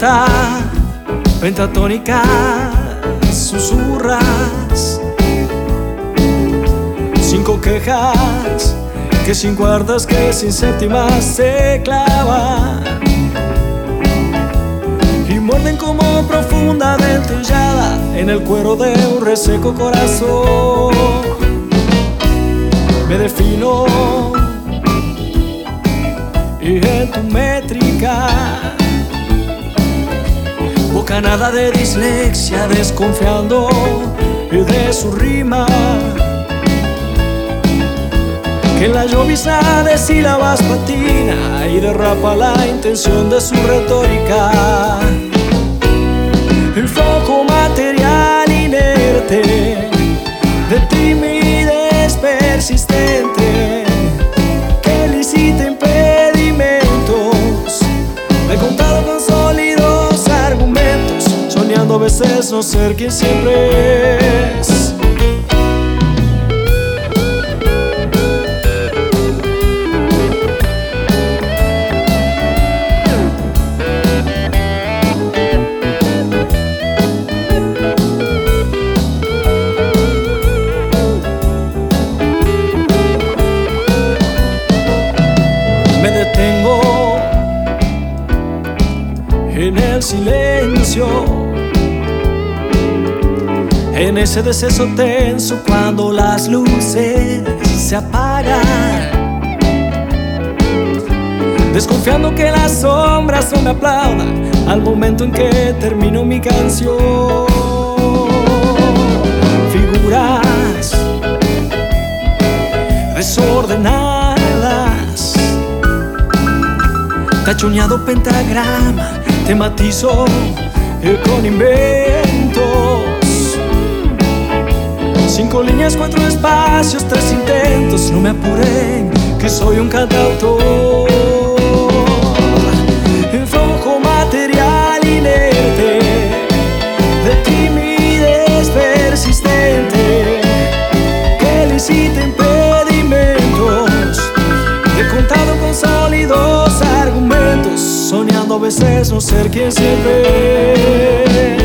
nota pentatónica susurras cinco quejas que sin cuartas que sin séptimas se clavan y muerden como profunda dentellada en el cuero de un reseco corazón bocanada de dislexia desconfiando de su rima. Que la llovizna de sílabas patina y derrapa la intención de su retórica soñando a veces no ser quien siempre es. Me detengo en el silencio, en ese deceso tenso cuando las luces se apagan, desconfiando que las sombras no me aplaudan al momento en que termino mi canción. Figuras desordenadas tachuñado pentagrama, te matizo eh, con inventos. Cinco líneas, cuatro espacios, tres intentos, no me apuré, que soy un cantautor. Influjo material inerte, de timidez persistente, que licita impedimentos, de contado con sólidos argumentos, soñando a veces no ser quien siempre es.